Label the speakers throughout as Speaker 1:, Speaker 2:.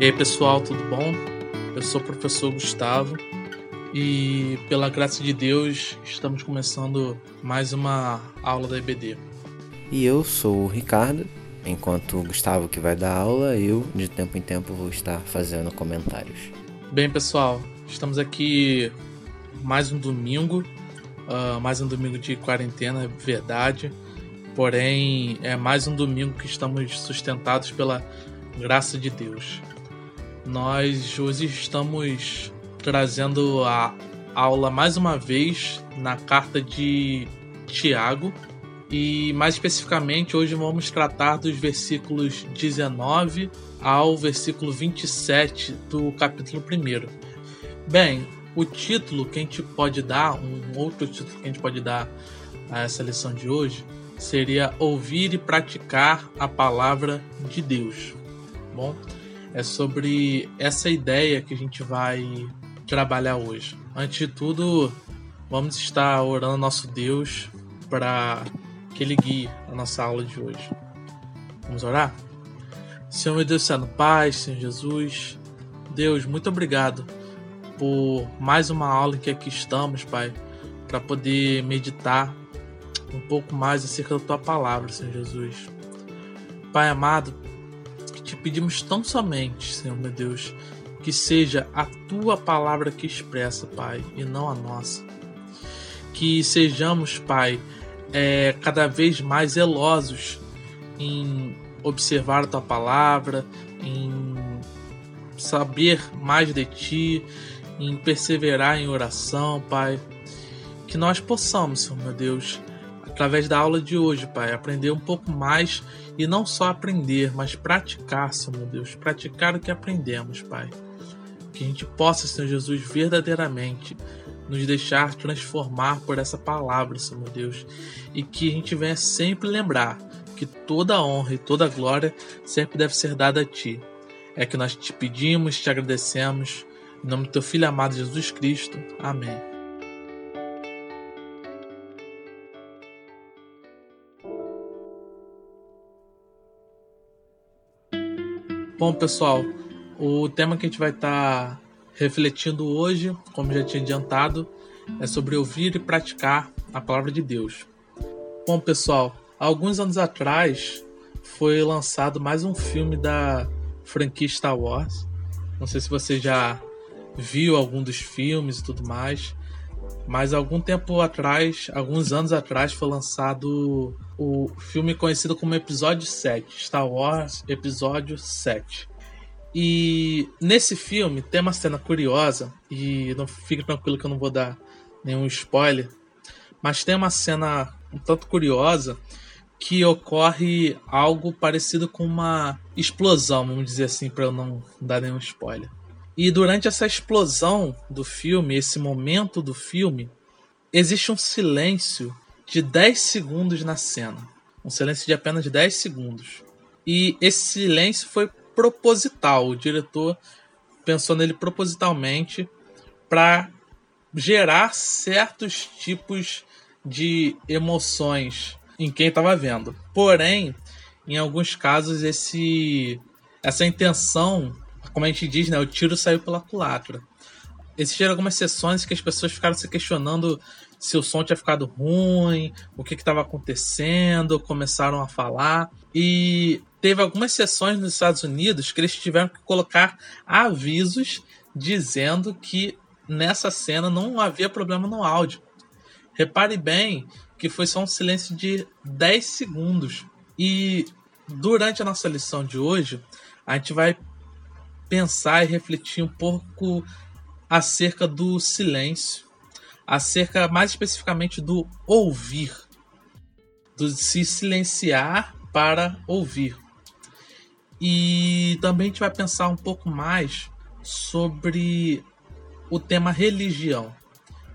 Speaker 1: E aí pessoal, tudo bom? Eu sou o professor Gustavo e pela graça de Deus estamos começando mais uma aula da EBD.
Speaker 2: E eu sou o Ricardo, enquanto o Gustavo que vai dar aula, eu de tempo em tempo vou estar fazendo comentários.
Speaker 1: Bem pessoal, estamos aqui mais um domingo, uh, mais um domingo de quarentena, é verdade. Porém, é mais um domingo que estamos sustentados pela graça de Deus. Nós hoje estamos trazendo a aula mais uma vez na carta de Tiago e mais especificamente hoje vamos tratar dos versículos 19 ao versículo 27 do capítulo 1. Bem, o título que a gente pode dar, um outro título que a gente pode dar a essa lição de hoje seria ouvir e praticar a palavra de Deus. Bom, é sobre essa ideia que a gente vai trabalhar hoje. Antes de tudo, vamos estar orando ao nosso Deus para que Ele guie a nossa aula de hoje. Vamos orar? Senhor meu Deus, Senhor Pai, Senhor Jesus, Deus, muito obrigado por mais uma aula em que aqui estamos, Pai, para poder meditar um pouco mais acerca da tua palavra, Senhor Jesus. Pai amado, te pedimos tão somente, Senhor meu Deus, que seja a tua palavra que expressa, Pai, e não a nossa. Que sejamos, Pai, é, cada vez mais zelosos em observar a tua palavra, em saber mais de ti, em perseverar em oração, Pai. Que nós possamos, Senhor meu Deus, através da aula de hoje, Pai, aprender um pouco mais e não só aprender, mas praticar, Senhor Deus, praticar o que aprendemos, Pai. Que a gente possa, Senhor Jesus, verdadeiramente nos deixar transformar por essa palavra, Senhor Deus, e que a gente venha sempre lembrar que toda honra e toda glória sempre deve ser dada a Ti. É que nós te pedimos, te agradecemos, em nome do Teu Filho amado Jesus Cristo. Amém. Bom, pessoal, o tema que a gente vai estar tá refletindo hoje, como já tinha adiantado, é sobre ouvir e praticar a palavra de Deus. Bom, pessoal, alguns anos atrás foi lançado mais um filme da franquia Star Wars. Não sei se você já viu algum dos filmes e tudo mais, mas algum tempo atrás, alguns anos atrás, foi lançado o filme conhecido como Episódio 7, Star Wars Episódio 7. E nesse filme tem uma cena curiosa, e não fique tranquilo que eu não vou dar nenhum spoiler, mas tem uma cena um tanto curiosa que ocorre algo parecido com uma explosão, vamos dizer assim, para eu não dar nenhum spoiler. E durante essa explosão do filme, esse momento do filme, existe um silêncio de 10 segundos na cena. Um silêncio de apenas 10 segundos. E esse silêncio foi proposital. O diretor pensou nele propositalmente para gerar certos tipos de emoções em quem estava vendo. Porém, em alguns casos esse essa intenção, como a gente diz, né, o tiro saiu pela culatra. Existiram algumas sessões que as pessoas ficaram se questionando se o som tinha ficado ruim, o que estava acontecendo, começaram a falar. E teve algumas sessões nos Estados Unidos que eles tiveram que colocar avisos dizendo que nessa cena não havia problema no áudio. Repare bem que foi só um silêncio de 10 segundos. E durante a nossa lição de hoje, a gente vai pensar e refletir um pouco acerca do silêncio acerca mais especificamente do ouvir, do se silenciar para ouvir. E também a gente vai pensar um pouco mais sobre o tema religião.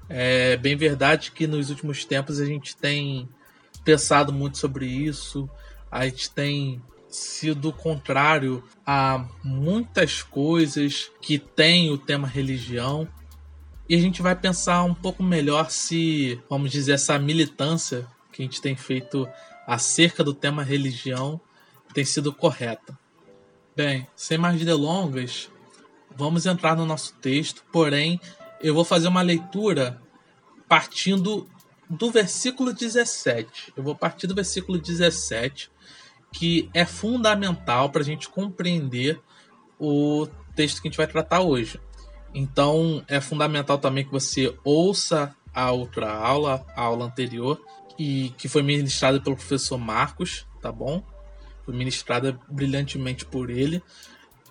Speaker 1: É bem verdade que nos últimos tempos a gente tem pensado muito sobre isso, a gente tem sido contrário a muitas coisas que tem o tema religião e a gente vai pensar um pouco melhor se, vamos dizer, essa militância que a gente tem feito acerca do tema religião tem sido correta. Bem, sem mais delongas, vamos entrar no nosso texto, porém, eu vou fazer uma leitura partindo do versículo 17. Eu vou partir do versículo 17, que é fundamental para a gente compreender o texto que a gente vai tratar hoje. Então, é fundamental também que você ouça a outra aula, a aula anterior, e que foi ministrada pelo professor Marcos, tá bom? Foi ministrada brilhantemente por ele.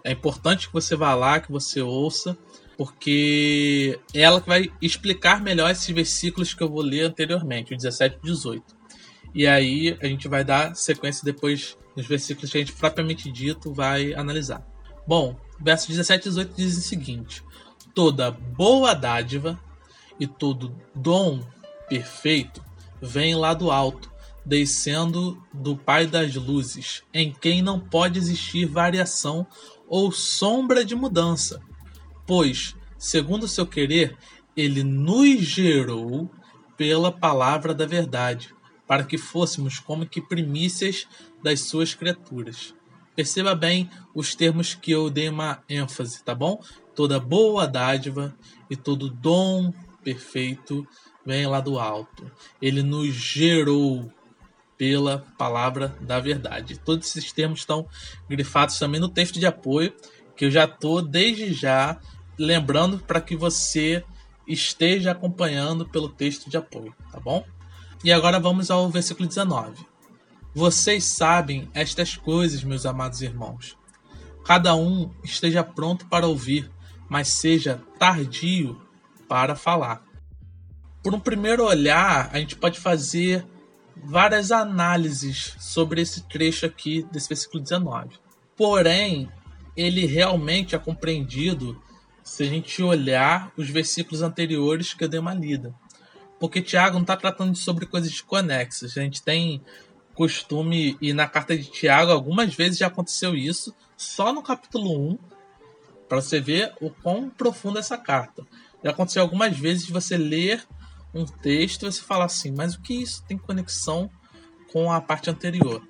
Speaker 1: É importante que você vá lá, que você ouça, porque é ela que vai explicar melhor esses versículos que eu vou ler anteriormente, o 17 e 18. E aí a gente vai dar sequência depois nos versículos que a gente propriamente dito vai analisar. Bom, versos 17 e 18 dizem o seguinte: Toda boa dádiva e todo dom perfeito vem lá do alto, descendo do Pai das luzes, em quem não pode existir variação ou sombra de mudança. Pois, segundo o seu querer, ele nos gerou pela palavra da verdade, para que fôssemos como que primícias das suas criaturas. Perceba bem os termos que eu dei uma ênfase, tá bom? Toda boa dádiva e todo dom perfeito vem lá do alto. Ele nos gerou pela palavra da verdade. Todos esses termos estão grifados também no texto de apoio, que eu já estou desde já lembrando para que você esteja acompanhando pelo texto de apoio, tá bom? E agora vamos ao versículo 19. Vocês sabem estas coisas, meus amados irmãos. Cada um esteja pronto para ouvir, mas seja tardio para falar. Por um primeiro olhar, a gente pode fazer várias análises sobre esse trecho aqui desse versículo 19. Porém, ele realmente é compreendido se a gente olhar os versículos anteriores que eu dei uma lida. Porque Tiago não está tratando sobre coisas conexas. A gente tem costume, e na carta de Tiago, algumas vezes já aconteceu isso, só no capítulo 1, para você ver o quão profunda é essa carta. Já aconteceu algumas vezes você ler um texto e você falar assim, mas o que isso tem conexão com a parte anterior?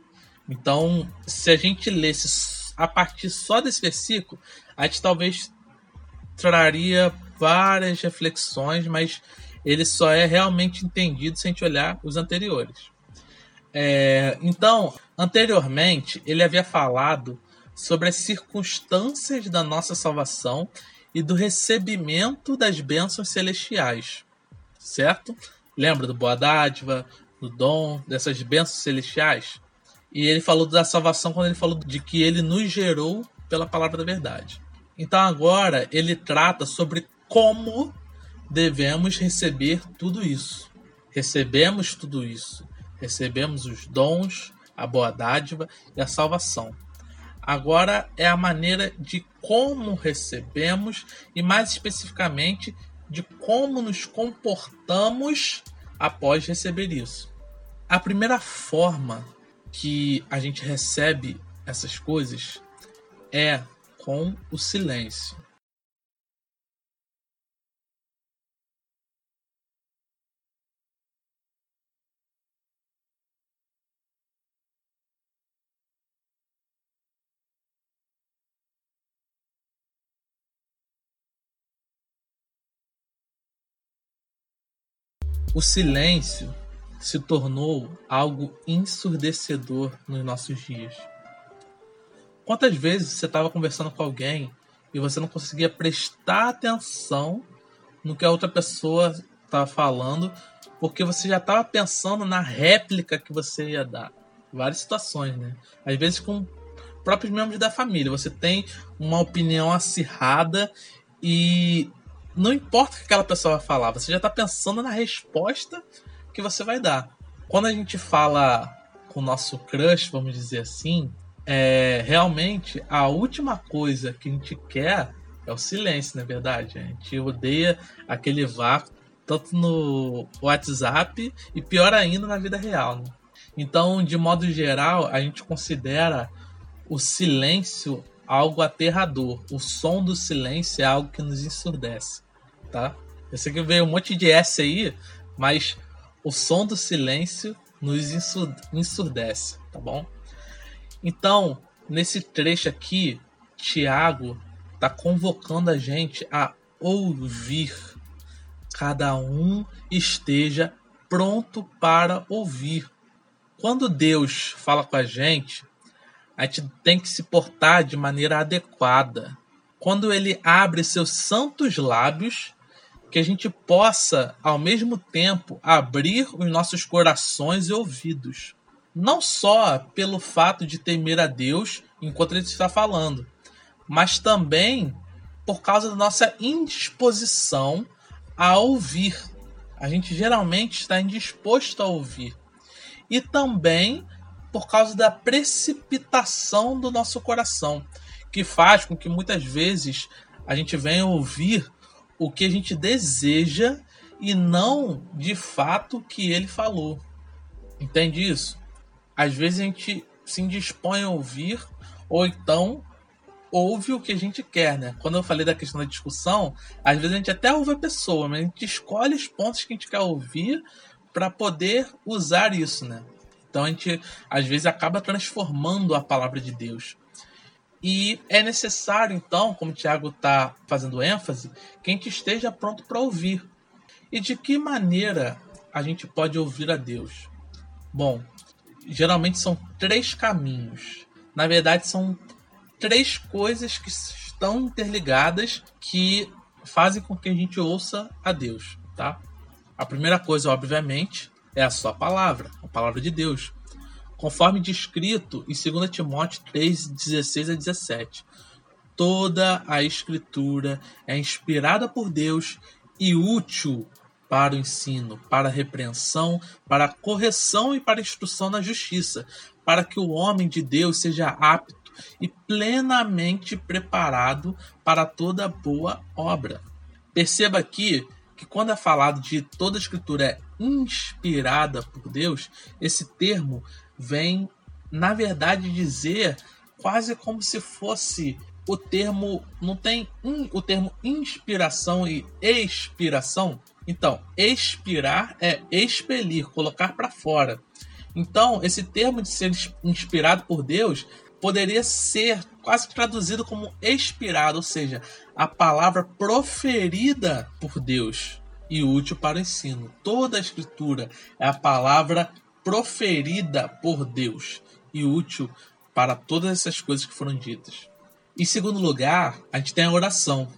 Speaker 1: Então, se a gente lesse a partir só desse versículo, a gente talvez traria várias reflexões, mas ele só é realmente entendido se a gente olhar os anteriores. É, então, anteriormente, ele havia falado sobre as circunstâncias da nossa salvação e do recebimento das bênçãos celestiais, certo? Lembra do boa dádiva, do dom, dessas bênçãos celestiais? E ele falou da salvação quando ele falou de que ele nos gerou pela palavra da verdade. Então agora ele trata sobre como devemos receber tudo isso. Recebemos tudo isso recebemos os dons, a boa dádiva e a salvação. Agora é a maneira de como recebemos e, mais especificamente, de como nos comportamos após receber isso. A primeira forma que a gente recebe essas coisas é com o silêncio. O silêncio se tornou algo ensurdecedor nos nossos dias. Quantas vezes você estava conversando com alguém e você não conseguia prestar atenção no que a outra pessoa estava falando, porque você já estava pensando na réplica que você ia dar? Várias situações, né? Às vezes com próprios membros da família. Você tem uma opinião acirrada e não importa o que aquela pessoa vai falar, você já está pensando na resposta que você vai dar. Quando a gente fala com o nosso crush, vamos dizer assim, é, realmente a última coisa que a gente quer é o silêncio, na é verdade. A gente odeia aquele vácuo, tanto no WhatsApp e pior ainda na vida real. Né? Então, de modo geral, a gente considera o silêncio algo aterrador. O som do silêncio é algo que nos ensurdece, tá? Eu sei que veio um monte de S aí, mas o som do silêncio nos ensurdece, tá bom? Então, nesse trecho aqui, Tiago está convocando a gente a ouvir. Cada um esteja pronto para ouvir. Quando Deus fala com a gente, a gente tem que se portar de maneira adequada. Quando ele abre seus santos lábios, que a gente possa, ao mesmo tempo, abrir os nossos corações e ouvidos. Não só pelo fato de temer a Deus enquanto ele está falando, mas também por causa da nossa indisposição a ouvir. A gente geralmente está indisposto a ouvir. E também por causa da precipitação do nosso coração, que faz com que muitas vezes a gente venha ouvir o que a gente deseja e não de fato o que ele falou. Entende isso? Às vezes a gente se indispõe a ouvir, ou então ouve o que a gente quer, né? Quando eu falei da questão da discussão, às vezes a gente até ouve a pessoa, mas a gente escolhe os pontos que a gente quer ouvir para poder usar isso, né? Então a gente às vezes acaba transformando a palavra de Deus. E é necessário, então, como o Tiago está fazendo ênfase, que a gente esteja pronto para ouvir. E de que maneira a gente pode ouvir a Deus? Bom, geralmente são três caminhos. Na verdade, são três coisas que estão interligadas que fazem com que a gente ouça a Deus, tá? A primeira coisa, obviamente, é a sua palavra, a palavra de Deus conforme descrito em 2 Timóteo 3, 16 a 17. Toda a Escritura é inspirada por Deus e útil para o ensino, para a repreensão, para a correção e para a instrução na justiça, para que o homem de Deus seja apto e plenamente preparado para toda boa obra. Perceba aqui que quando é falado de toda a escritura é inspirada por Deus, esse termo vem, na verdade, dizer quase como se fosse o termo. Não tem in, o termo inspiração e expiração? Então, expirar é expelir, colocar para fora. Então, esse termo de ser inspirado por Deus poderia ser quase traduzido como expirado, ou seja, a palavra proferida por Deus e útil para o ensino. Toda a escritura é a palavra proferida por Deus e útil para todas essas coisas que foram ditas. Em segundo lugar, a gente tem a oração.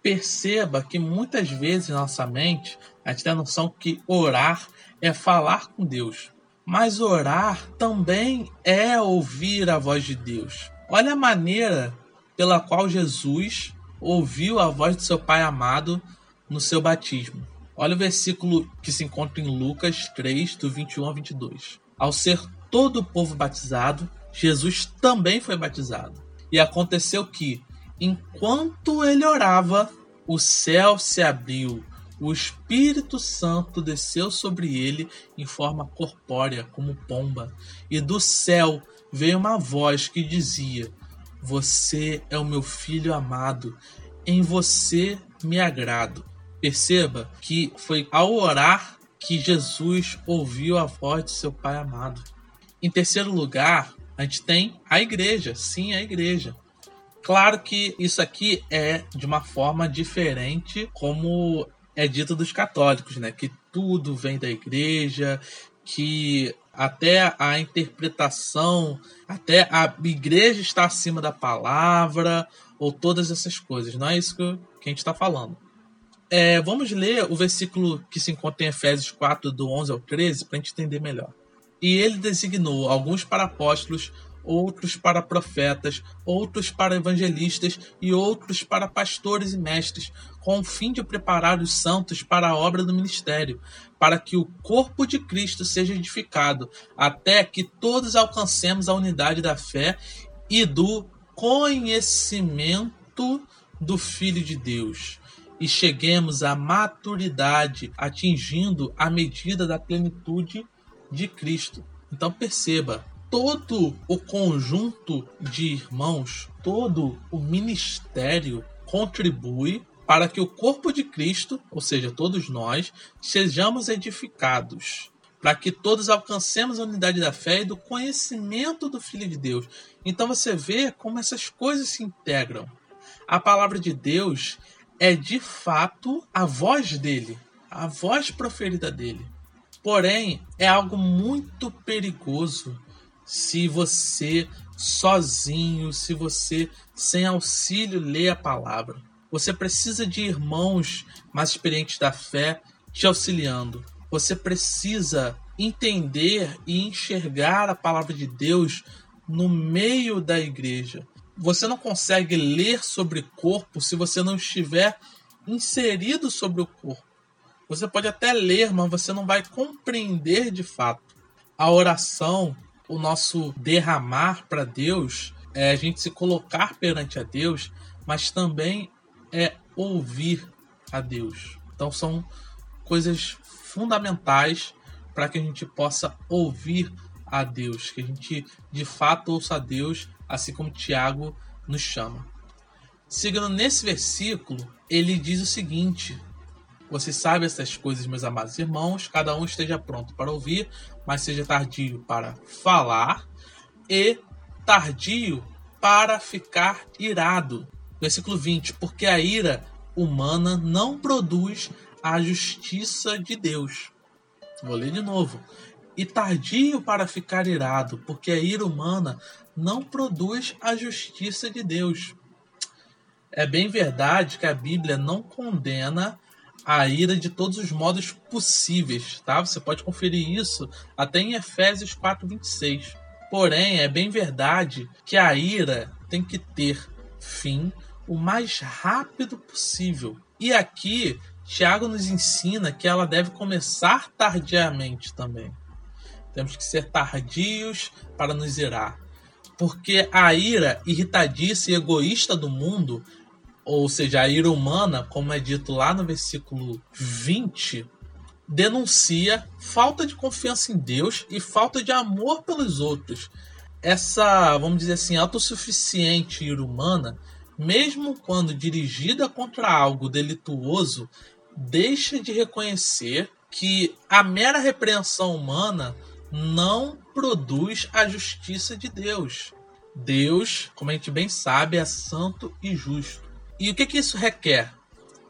Speaker 1: Perceba que muitas vezes na nossa mente a gente tem a noção que orar é falar com Deus. Mas orar também é ouvir a voz de Deus. Olha a maneira pela qual Jesus ouviu a voz do seu Pai amado no seu batismo. Olha o versículo que se encontra em Lucas 3, do 21 ao 22. Ao ser todo o povo batizado, Jesus também foi batizado. E aconteceu que, enquanto ele orava, o céu se abriu, o Espírito Santo desceu sobre ele em forma corpórea, como pomba, e do céu veio uma voz que dizia: Você é o meu filho amado, em você me agrado. Perceba que foi ao orar que Jesus ouviu a voz de seu Pai amado. Em terceiro lugar, a gente tem a igreja. Sim, a igreja. Claro que isso aqui é de uma forma diferente, como é dito dos católicos, né? Que tudo vem da igreja, que até a interpretação, até a igreja está acima da palavra, ou todas essas coisas. Não é isso que a gente está falando. É, vamos ler o versículo que se encontra em Efésios 4, do 11 ao 13, para a gente entender melhor. E ele designou alguns para apóstolos, outros para profetas, outros para evangelistas e outros para pastores e mestres, com o fim de preparar os santos para a obra do ministério, para que o corpo de Cristo seja edificado, até que todos alcancemos a unidade da fé e do conhecimento do Filho de Deus e cheguemos à maturidade, atingindo a medida da plenitude de Cristo. Então perceba, todo o conjunto de irmãos, todo o ministério contribui para que o corpo de Cristo, ou seja, todos nós, sejamos edificados, para que todos alcancemos a unidade da fé e do conhecimento do Filho de Deus. Então você vê como essas coisas se integram. A palavra de Deus é de fato a voz dele, a voz proferida dele. Porém, é algo muito perigoso se você sozinho, se você sem auxílio lê a palavra. Você precisa de irmãos mais experientes da fé te auxiliando. Você precisa entender e enxergar a palavra de Deus no meio da igreja. Você não consegue ler sobre corpo se você não estiver inserido sobre o corpo. Você pode até ler, mas você não vai compreender de fato. A oração, o nosso derramar para Deus, é a gente se colocar perante a Deus, mas também é ouvir a Deus. Então são coisas fundamentais para que a gente possa ouvir a Deus, que a gente de fato ouça a Deus, assim como Tiago nos chama. Seguindo nesse versículo, ele diz o seguinte: Você sabe essas coisas, meus amados irmãos, cada um esteja pronto para ouvir, mas seja tardio para falar e tardio para ficar irado. Versículo 20: Porque a ira humana não produz a justiça de Deus. Vou ler de novo. E tardio para ficar irado, porque a ira humana não produz a justiça de Deus. É bem verdade que a Bíblia não condena a ira de todos os modos possíveis, tá? Você pode conferir isso até em Efésios 4:26. Porém, é bem verdade que a ira tem que ter fim o mais rápido possível. E aqui, Tiago nos ensina que ela deve começar tardiamente também. Temos que ser tardios para nos irar. Porque a ira irritadiça e egoísta do mundo, ou seja, a ira humana, como é dito lá no versículo 20, denuncia falta de confiança em Deus e falta de amor pelos outros. Essa, vamos dizer assim, autossuficiente ira humana mesmo quando dirigida contra algo delituoso, deixa de reconhecer que a mera repreensão humana não produz a justiça de Deus. Deus, como a gente bem sabe, é santo e justo. E o que, que isso requer?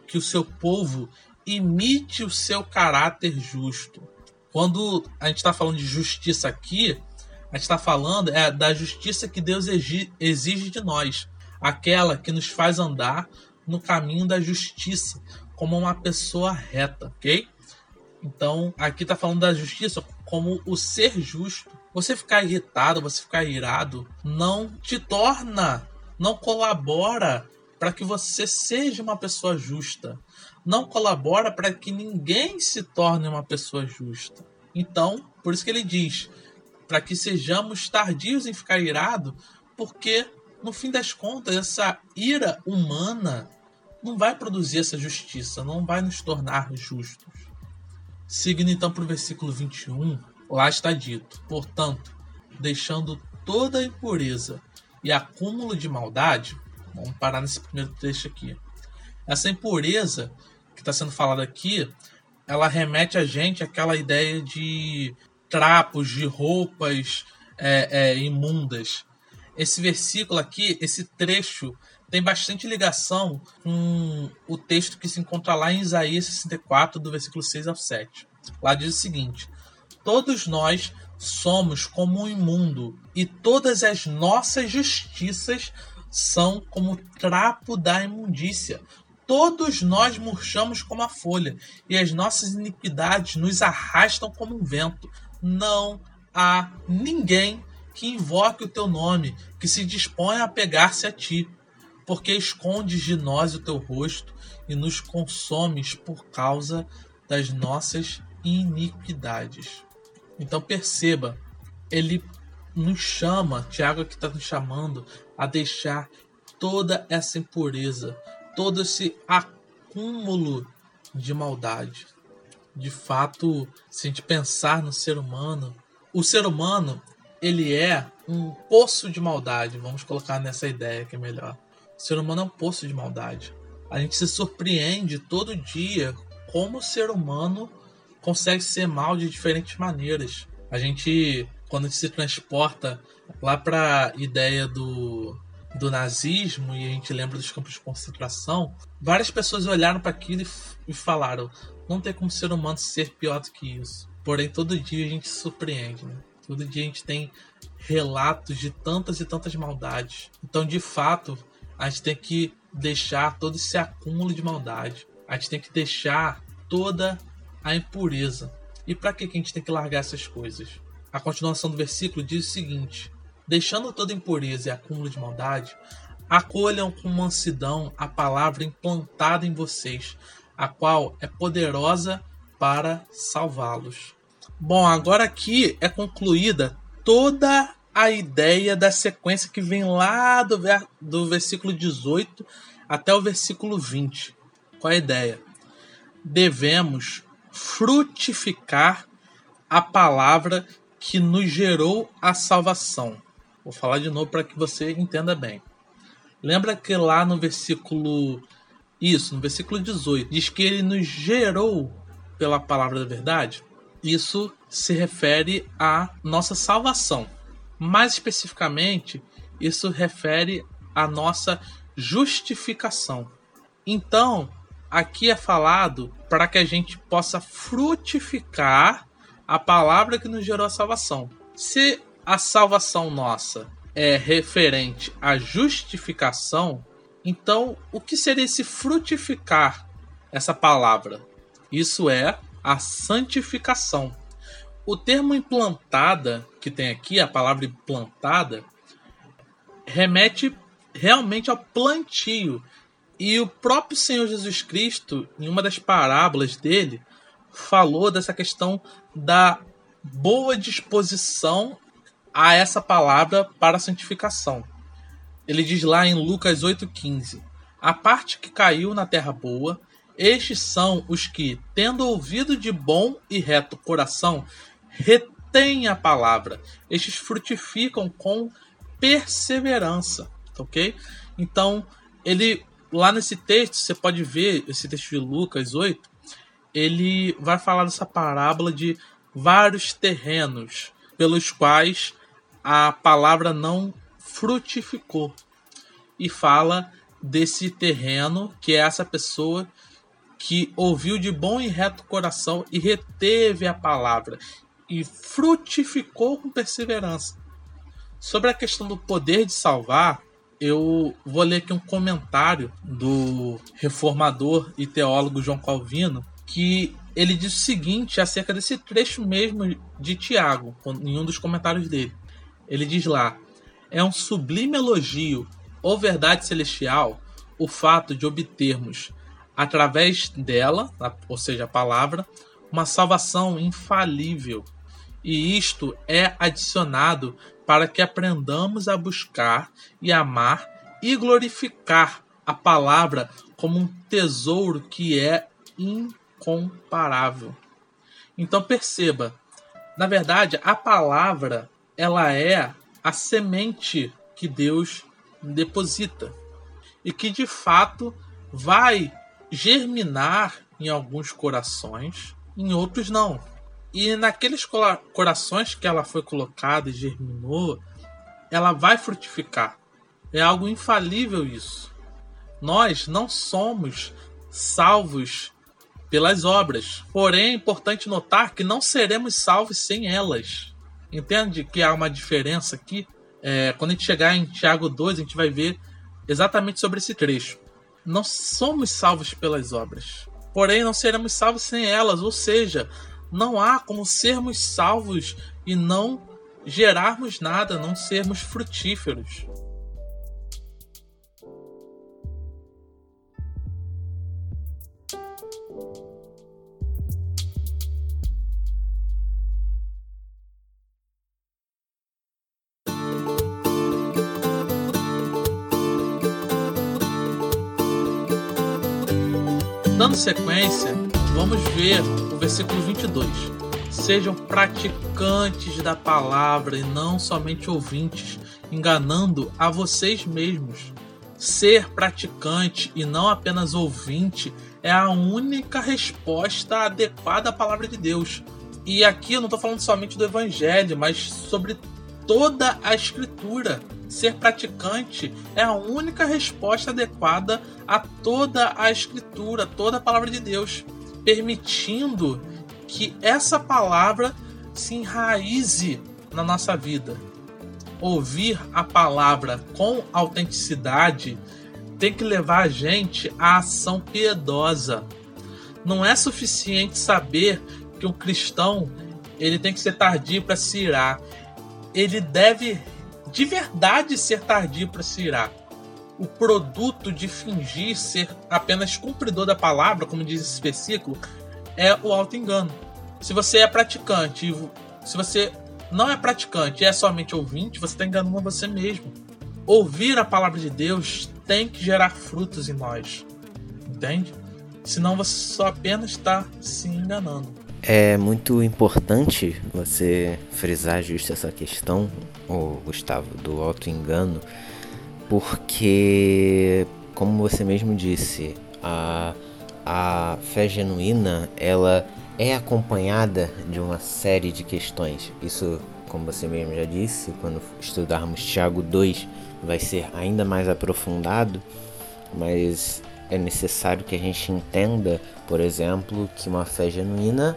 Speaker 1: Que o seu povo imite o seu caráter justo. Quando a gente está falando de justiça aqui, a gente está falando é da justiça que Deus exige de nós aquela que nos faz andar no caminho da justiça, como uma pessoa reta, ok? Então, aqui está falando da justiça como o ser justo. Você ficar irritado, você ficar irado, não te torna, não colabora para que você seja uma pessoa justa. Não colabora para que ninguém se torne uma pessoa justa. Então, por isso que ele diz: para que sejamos tardios em ficar irado, porque no fim das contas, essa ira humana não vai produzir essa justiça, não vai nos tornar justos. Seguindo então para o versículo 21, lá está dito: Portanto, deixando toda a impureza e acúmulo de maldade, vamos parar nesse primeiro trecho aqui. Essa impureza que está sendo falada aqui, ela remete a gente àquela ideia de trapos, de roupas é, é, imundas esse versículo aqui, esse trecho, tem bastante ligação com o texto que se encontra lá em Isaías 64, do versículo 6 ao 7. Lá diz o seguinte: Todos nós somos como um imundo, e todas as nossas justiças são como trapo da imundícia. Todos nós murchamos como a folha, e as nossas iniquidades nos arrastam como um vento. Não há ninguém que invoque o teu nome, que se disponha a pegar-se a ti, porque escondes de nós o teu rosto e nos consomes por causa das nossas iniquidades. Então perceba, ele nos chama, Tiago aqui está nos chamando a deixar toda essa impureza, todo esse acúmulo de maldade. De fato, se a gente pensar no ser humano, o ser humano ele é um poço de maldade. Vamos colocar nessa ideia que é melhor. Ser humano é um poço de maldade. A gente se surpreende todo dia como o ser humano consegue ser mal de diferentes maneiras. A gente, quando a gente se transporta lá para a ideia do, do nazismo e a gente lembra dos campos de concentração, várias pessoas olharam para aquilo e, e falaram: não tem como ser humano ser pior do que isso. Porém, todo dia a gente se surpreende, né? Todo dia a gente tem relatos de tantas e tantas maldades. Então, de fato, a gente tem que deixar todo esse acúmulo de maldade. A gente tem que deixar toda a impureza. E para que a gente tem que largar essas coisas? A continuação do versículo diz o seguinte: Deixando toda impureza e acúmulo de maldade, acolham com mansidão a palavra implantada em vocês, a qual é poderosa para salvá-los. Bom, agora aqui é concluída toda a ideia da sequência que vem lá do, ver, do versículo 18 até o versículo 20. Qual a ideia? Devemos frutificar a palavra que nos gerou a salvação. Vou falar de novo para que você entenda bem. Lembra que lá no versículo isso, no versículo 18, diz que ele nos gerou pela palavra da verdade? Isso se refere à nossa salvação. Mais especificamente, isso refere à nossa justificação. Então, aqui é falado para que a gente possa frutificar a palavra que nos gerou a salvação. Se a salvação nossa é referente à justificação, então o que seria esse frutificar essa palavra? Isso é a santificação. O termo implantada, que tem aqui, a palavra implantada, remete realmente ao plantio. E o próprio Senhor Jesus Cristo, em uma das parábolas dele, falou dessa questão da boa disposição a essa palavra para santificação. Ele diz lá em Lucas 8,15: A parte que caiu na terra boa, estes são os que, tendo ouvido de bom e reto coração, retêm a palavra. Estes frutificam com perseverança. Ok? Então, ele lá nesse texto, você pode ver esse texto de Lucas 8, ele vai falar dessa parábola de vários terrenos pelos quais a palavra não frutificou. E fala desse terreno que é essa pessoa que ouviu de bom e reto coração e reteve a palavra e frutificou com perseverança. Sobre a questão do poder de salvar, eu vou ler aqui um comentário do reformador e teólogo João Calvino, que ele diz o seguinte acerca desse trecho mesmo de Tiago, em um dos comentários dele. Ele diz lá: é um sublime elogio ou verdade celestial o fato de obtermos, através dela, ou seja, a palavra, uma salvação infalível. E isto é adicionado para que aprendamos a buscar e amar e glorificar a palavra como um tesouro que é incomparável. Então perceba, na verdade, a palavra ela é a semente que Deus deposita e que de fato vai germinar em alguns corações, em outros não. E naqueles corações que ela foi colocada e germinou, ela vai frutificar. É algo infalível isso. Nós não somos salvos pelas obras. Porém, é importante notar que não seremos salvos sem elas. Entende que há uma diferença aqui? É, quando a gente chegar em Tiago 2, a gente vai ver exatamente sobre esse trecho. Não somos salvos pelas obras, porém não seremos salvos sem elas, ou seja, não há como sermos salvos e não gerarmos nada, não sermos frutíferos. Dando sequência, vamos ver versículo 22. Sejam praticantes da palavra e não somente ouvintes, enganando a vocês mesmos. ser praticante e não apenas ouvinte é a única resposta adequada à palavra de Deus. E aqui eu não estou falando somente do Evangelho, mas sobre toda a Escritura. Ser praticante é a única resposta adequada a toda a Escritura, toda a palavra de Deus, permitindo que essa palavra se enraize na nossa vida. Ouvir a palavra com autenticidade tem que levar a gente à ação piedosa. Não é suficiente saber que um cristão ele tem que ser tardio para se irar. Ele deve de verdade ser tardio para se irar. O produto de fingir ser apenas cumpridor da palavra, como diz esse versículo, é o auto-engano. Se você é praticante, se você não é praticante é somente ouvinte, você está enganando você mesmo. Ouvir a palavra de Deus tem que gerar frutos em nós. Entende? Senão você só apenas está se enganando.
Speaker 2: É muito importante você frisar justo essa questão, Gustavo, do auto-engano, porque, como você mesmo disse, a, a fé genuína ela é acompanhada de uma série de questões. Isso, como você mesmo já disse, quando estudarmos Tiago 2, vai ser ainda mais aprofundado, mas é necessário que a gente entenda, por exemplo, que uma fé genuína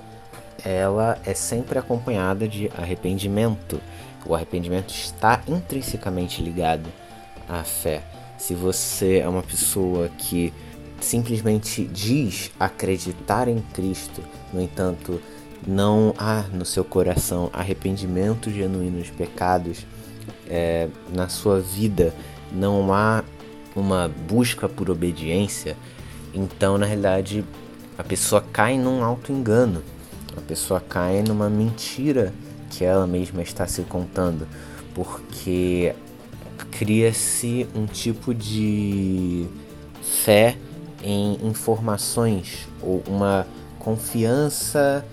Speaker 2: ela é sempre acompanhada de arrependimento. O arrependimento está intrinsecamente ligado à fé. Se você é uma pessoa que simplesmente diz acreditar em Cristo, no entanto, não há no seu coração arrependimento genuíno de pecados, é, na sua vida não há uma busca por obediência, então na realidade a pessoa cai num auto-engano, a pessoa cai numa mentira que ela mesma está se contando, porque cria-se um tipo de fé em informações ou uma confiança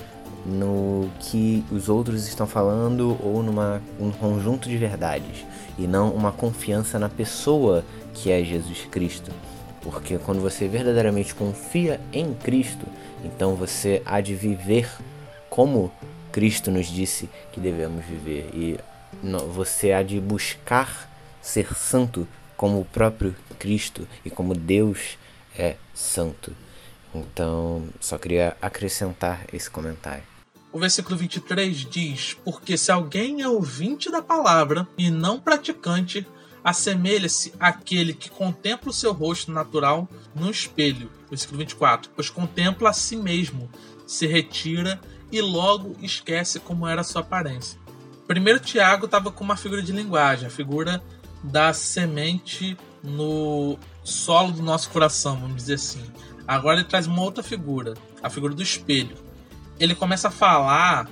Speaker 2: no que os outros estão falando ou numa um conjunto de verdades e não uma confiança na pessoa que é Jesus Cristo. Porque quando você verdadeiramente confia em Cristo, então você há de viver como Cristo nos disse que devemos viver e você há de buscar ser santo como o próprio Cristo e como Deus é santo. Então, só queria acrescentar esse comentário.
Speaker 1: O versículo 23 diz: Porque se alguém é ouvinte da palavra e não praticante, assemelha-se àquele que contempla o seu rosto natural no espelho. Versículo 24: Pois contempla a si mesmo, se retira e logo esquece como era sua aparência. Primeiro Tiago estava com uma figura de linguagem, a figura da semente no solo do nosso coração, vamos dizer assim. Agora ele traz uma outra figura, a figura do espelho ele começa a falar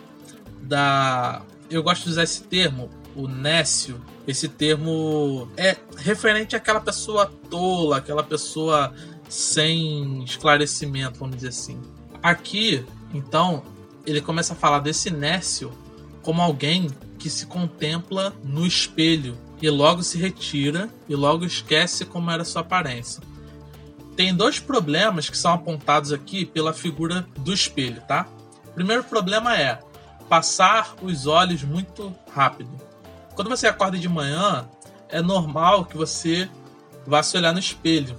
Speaker 1: da. Eu gosto de usar esse termo, o nécio. Esse termo é referente àquela pessoa tola, aquela pessoa sem esclarecimento, vamos dizer assim. Aqui, então, ele começa a falar desse nécio como alguém que se contempla no espelho e logo se retira e logo esquece como era sua aparência. Tem dois problemas que são apontados aqui pela figura do espelho, tá? O primeiro problema é passar os olhos muito rápido. Quando você acorda de manhã, é normal que você vá se olhar no espelho.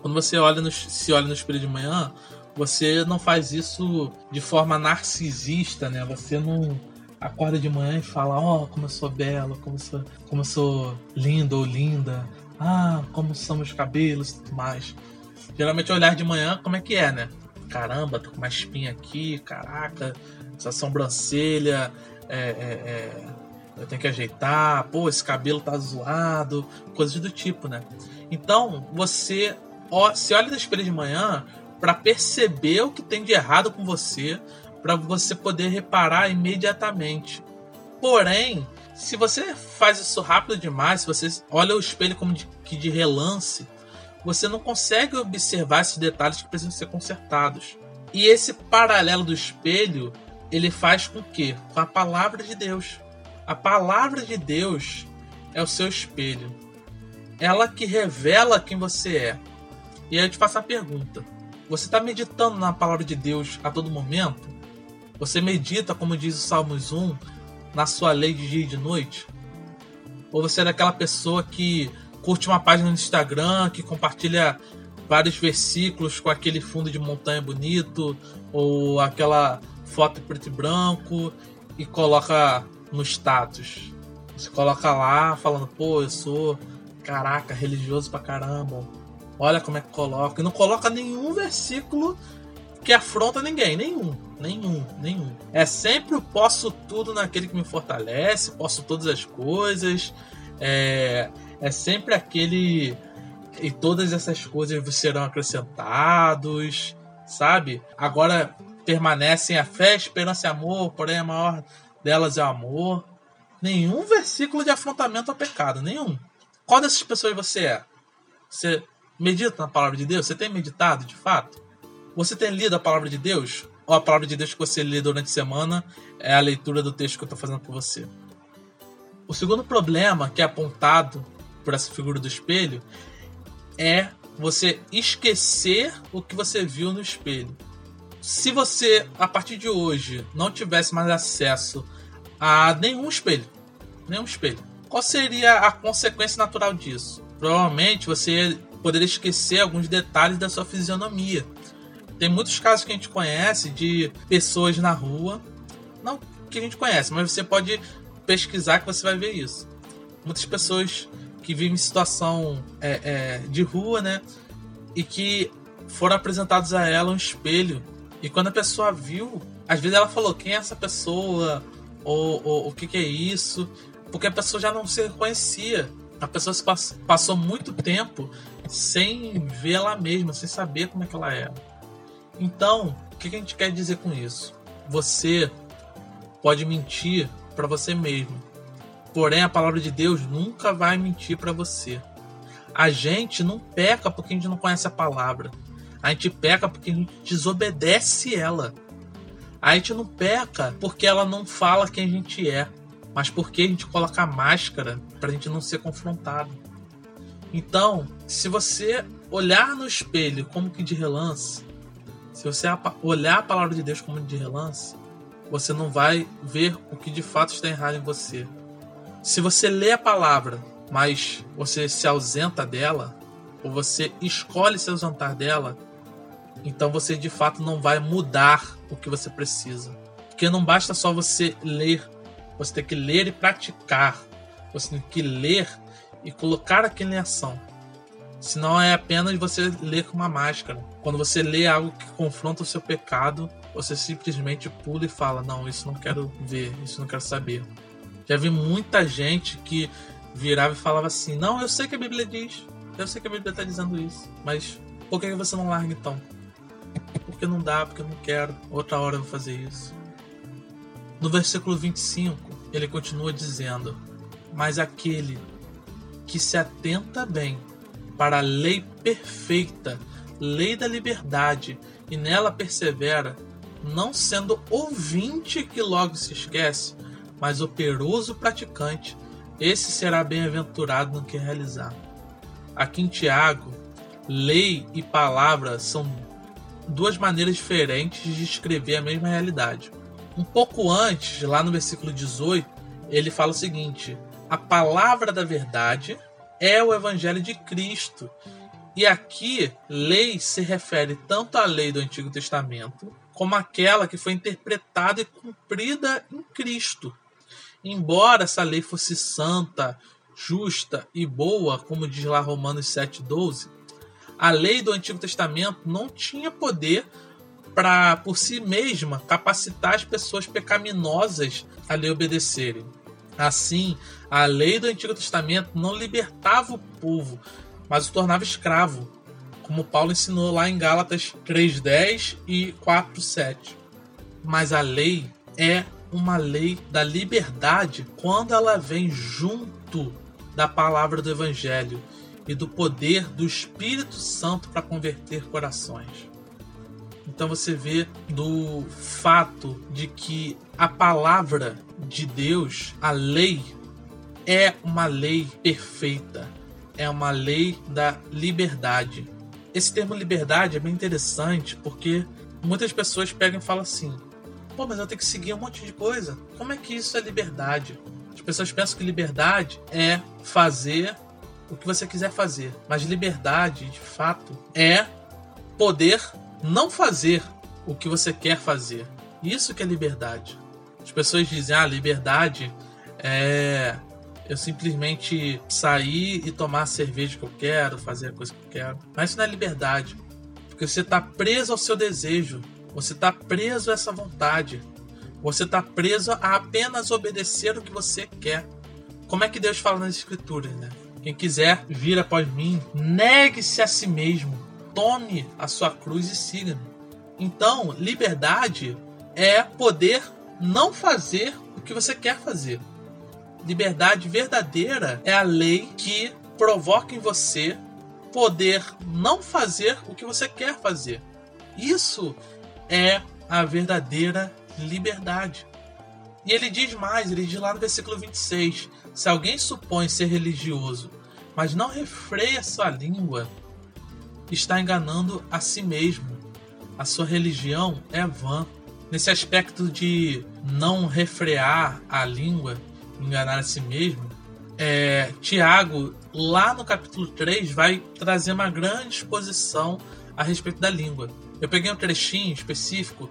Speaker 1: Quando você olha no, se olha no espelho de manhã, você não faz isso de forma narcisista, né? Você não acorda de manhã e fala: Ó, oh, como eu sou bela, como eu sou, como eu sou lindo ou linda, ah, como são meus cabelos e tudo mais. Geralmente, olhar de manhã, como é que é, né? caramba, tô com uma espinha aqui, caraca, essa sobrancelha, é, é, é, eu tenho que ajeitar, pô, esse cabelo tá zoado, coisas do tipo, né? Então, você ó, se olha no espelho de manhã para perceber o que tem de errado com você, para você poder reparar imediatamente. Porém, se você faz isso rápido demais, se você olha o espelho como de, que de relance, você não consegue observar esses detalhes que precisam ser consertados. E esse paralelo do espelho, ele faz com que? Com a palavra de Deus. A palavra de Deus é o seu espelho. ela que revela quem você é. E aí eu te faço a pergunta: você está meditando na palavra de Deus a todo momento? Você medita, como diz o Salmos 1, na sua lei de dia e de noite? Ou você é daquela pessoa que curte uma página no Instagram, que compartilha vários versículos com aquele fundo de montanha bonito, ou aquela foto preto e branco e coloca no status. Você coloca lá falando, pô, eu sou, caraca, religioso pra caramba. Olha como é que coloca. E não coloca nenhum versículo que afronta ninguém. Nenhum. Nenhum. Nenhum. É sempre o posso tudo naquele que me fortalece, posso todas as coisas. É, é sempre aquele. E todas essas coisas serão acrescentados, sabe? Agora permanecem a fé, esperança e amor, porém a maior delas é o amor. Nenhum versículo de afrontamento ao pecado, nenhum. Qual dessas pessoas você é? Você medita na palavra de Deus? Você tem meditado de fato? Você tem lido a palavra de Deus? Ou a palavra de Deus que você lê durante a semana é a leitura do texto que eu estou fazendo por você? O segundo problema que é apontado por essa figura do espelho é você esquecer o que você viu no espelho. Se você, a partir de hoje, não tivesse mais acesso a nenhum espelho, nenhum espelho, qual seria a consequência natural disso? Provavelmente você poderia esquecer alguns detalhes da sua fisionomia. Tem muitos casos que a gente conhece de pessoas na rua, não que a gente conhece, mas você pode pesquisar que você vai ver isso. Muitas pessoas que vivem em situação é, é, de rua, né? E que foram apresentados a ela um espelho. E quando a pessoa viu, às vezes ela falou: quem é essa pessoa? Ou, ou o que, que é isso? Porque a pessoa já não se reconhecia. A pessoa passou muito tempo sem ver ela mesma, sem saber como é que ela era. Então, o que a gente quer dizer com isso? Você pode mentir para você mesmo. Porém, a palavra de Deus nunca vai mentir para você. A gente não peca porque a gente não conhece a palavra. A gente peca porque a gente desobedece ela. A gente não peca porque ela não fala quem a gente é, mas porque a gente coloca a máscara para a gente não ser confrontado. Então, se você olhar no espelho como que de relance, se você olhar a palavra de Deus como de relance, você não vai ver o que de fato está errado em você. Se você lê a palavra, mas você se ausenta dela, ou você escolhe se ausentar dela, então você de fato não vai mudar o que você precisa. Porque não basta só você ler, você tem que ler e praticar. Você tem que ler e colocar aquilo em ação. Senão é apenas você ler com uma máscara. Quando você lê algo que confronta o seu pecado, você simplesmente pula e fala: Não, isso não quero ver, isso não quero saber. Já vi muita gente que virava e falava assim: Não, eu sei que a Bíblia diz, eu sei que a Bíblia está dizendo isso, mas por que você não larga então? Porque não dá, porque eu não quero, outra hora eu vou fazer isso. No versículo 25, ele continua dizendo: Mas aquele que se atenta bem para a lei perfeita, lei da liberdade, e nela persevera, não sendo ouvinte que logo se esquece, mas operoso praticante, esse será bem-aventurado no que realizar. Aqui em Tiago, lei e palavra são duas maneiras diferentes de escrever a mesma realidade. Um pouco antes, lá no versículo 18, ele fala o seguinte: a palavra da verdade é o evangelho de Cristo. E aqui, lei se refere tanto à lei do Antigo Testamento, como aquela que foi interpretada e cumprida em Cristo. Embora essa lei fosse santa, justa e boa, como diz lá Romanos 7,12, a lei do Antigo Testamento não tinha poder para, por si mesma, capacitar as pessoas pecaminosas a lhe obedecerem. Assim, a lei do Antigo Testamento não libertava o povo, mas o tornava escravo, como Paulo ensinou lá em Gálatas 3:10 e 4:7. Mas a lei é uma lei da liberdade quando ela vem junto da palavra do evangelho e do poder do Espírito Santo para converter corações. Então você vê do fato de que a palavra de Deus, a lei, é uma lei perfeita, é uma lei da liberdade. Esse termo liberdade é bem interessante porque muitas pessoas pegam e falam assim: pô, mas eu tenho que seguir um monte de coisa. Como é que isso é liberdade? As pessoas pensam que liberdade é fazer o que você quiser fazer, mas liberdade, de fato, é poder não fazer o que você quer fazer. Isso que é liberdade. As pessoas dizem: ah, liberdade é eu simplesmente sair e tomar a cerveja que eu quero, fazer a coisa que eu quero. Mas isso não é liberdade. Porque você está preso ao seu desejo. Você está preso a essa vontade. Você está preso a apenas obedecer o que você quer. Como é que Deus fala nas Escrituras, né? Quem quiser vir após mim, negue-se a si mesmo, tome a sua cruz e siga-me. Então, liberdade é poder não fazer o que você quer fazer. Liberdade verdadeira é a lei que provoca em você poder não fazer o que você quer fazer. Isso é a verdadeira liberdade. E ele diz mais, ele diz lá no versículo 26: Se alguém supõe ser religioso, mas não refreia sua língua, está enganando a si mesmo. A sua religião é vã. Nesse aspecto de não refrear a língua, enganar a si mesmo, é, Tiago, lá no capítulo 3, vai trazer uma grande exposição a respeito da língua. Eu peguei um trechinho específico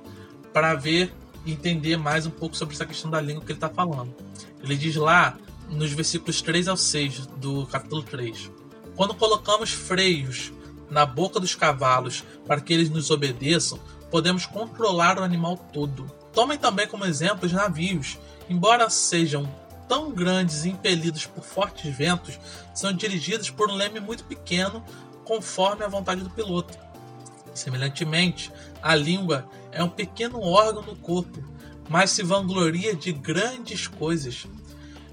Speaker 1: para ver e entender mais um pouco sobre essa questão da língua que ele está falando. Ele diz lá, nos versículos 3 ao 6 do capítulo 3: Quando colocamos freios na boca dos cavalos para que eles nos obedeçam, podemos controlar o animal todo. Tomem também como exemplo os navios. Embora sejam tão grandes e impelidos por fortes ventos são dirigidos por um leme muito pequeno, conforme a vontade do piloto. Semelhantemente, a língua é um pequeno órgão no corpo, mas se vangloria de grandes coisas.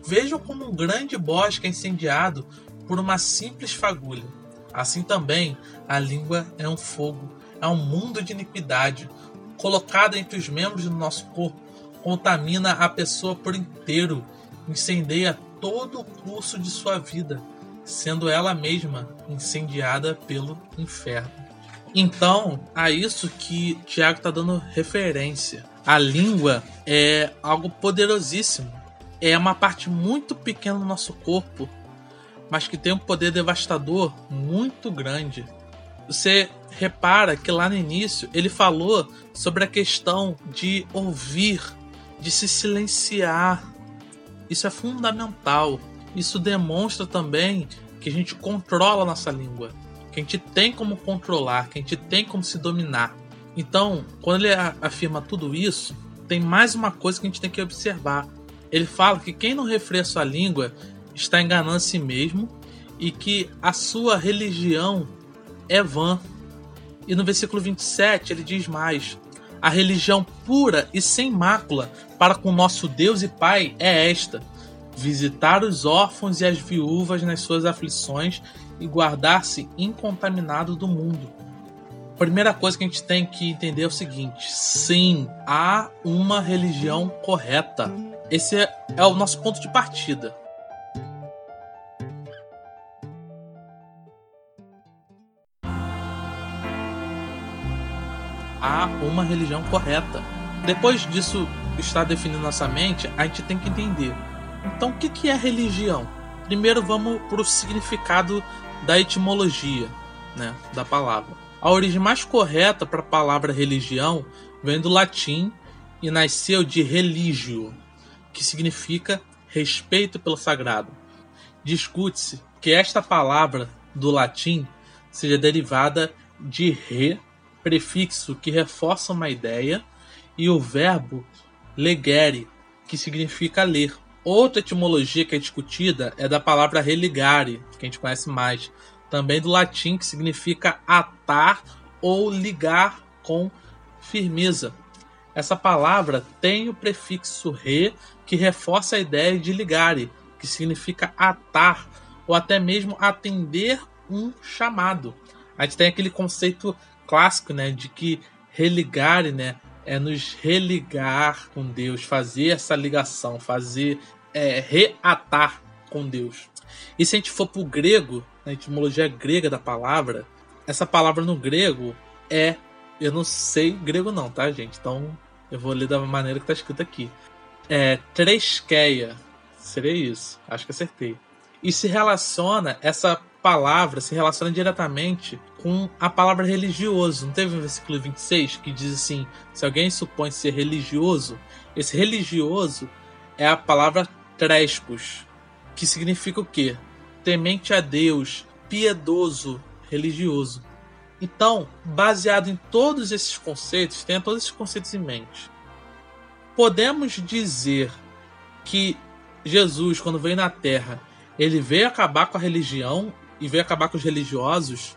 Speaker 1: Vejam como um grande bosque é incendiado por uma simples fagulha. Assim também, a língua é um fogo, é um mundo de iniquidade. Colocada entre os membros do nosso corpo, contamina a pessoa por inteiro incendeia todo o curso de sua vida, sendo ela mesma incendiada pelo inferno. Então, a isso que Tiago está dando referência. A língua é algo poderosíssimo. É uma parte muito pequena do nosso corpo, mas que tem um poder devastador muito grande. Você repara que lá no início ele falou sobre a questão de ouvir, de se silenciar, isso é fundamental. Isso demonstra também que a gente controla a nossa língua, que a gente tem como controlar, que a gente tem como se dominar. Então, quando ele afirma tudo isso, tem mais uma coisa que a gente tem que observar. Ele fala que quem não refreia sua língua está enganando a si mesmo e que a sua religião é vã. E no versículo 27 ele diz mais: a religião pura e sem mácula para com nosso Deus e Pai é esta: visitar os órfãos e as viúvas nas suas aflições e guardar-se incontaminado do mundo. A primeira coisa que a gente tem que entender é o seguinte: sim, há uma religião correta. Esse é, é o nosso ponto de partida. Há uma religião correta. Depois disso estar definindo nossa mente, a gente tem que entender. Então, o que é religião? Primeiro, vamos para o significado da etimologia né, da palavra. A origem mais correta para a palavra religião vem do latim e nasceu de religio, que significa respeito pelo sagrado. Discute-se que esta palavra do latim seja derivada de re prefixo que reforça uma ideia, e o verbo legere, que significa ler. Outra etimologia que é discutida é da palavra religare, que a gente conhece mais, também do latim, que significa atar ou ligar com firmeza. Essa palavra tem o prefixo re, que reforça a ideia de ligare, que significa atar ou até mesmo atender um chamado. A gente tem aquele conceito clássico, né, de que religar, né, é nos religar com Deus, fazer essa ligação, fazer é, reatar com Deus. E se a gente for para o grego, na etimologia grega da palavra, essa palavra no grego é. Eu não sei grego, não, tá, gente? Então eu vou ler da maneira que tá escrito aqui. É treskeia. Seria isso. Acho que acertei. E se relaciona, essa palavra se relaciona diretamente com a palavra religioso. Não teve o versículo 26 que diz assim: se alguém supõe ser religioso, esse religioso é a palavra trespos, que significa o quê? Temente a Deus, piedoso, religioso. Então, baseado em todos esses conceitos, tenha todos esses conceitos em mente. Podemos dizer que Jesus, quando veio na Terra, ele veio acabar com a religião e veio acabar com os religiosos?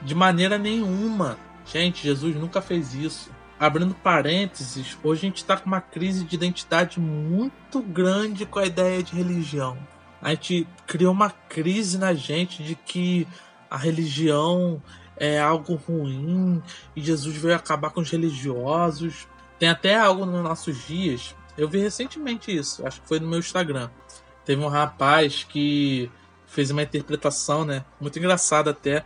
Speaker 1: De maneira nenhuma. Gente, Jesus nunca fez isso. Abrindo parênteses, hoje a gente está com uma crise de identidade muito grande com a ideia de religião. A gente criou uma crise na gente de que a religião é algo ruim e Jesus veio acabar com os religiosos. Tem até algo nos nossos dias. Eu vi recentemente isso, acho que foi no meu Instagram. Teve um rapaz que fez uma interpretação, né, muito engraçada até,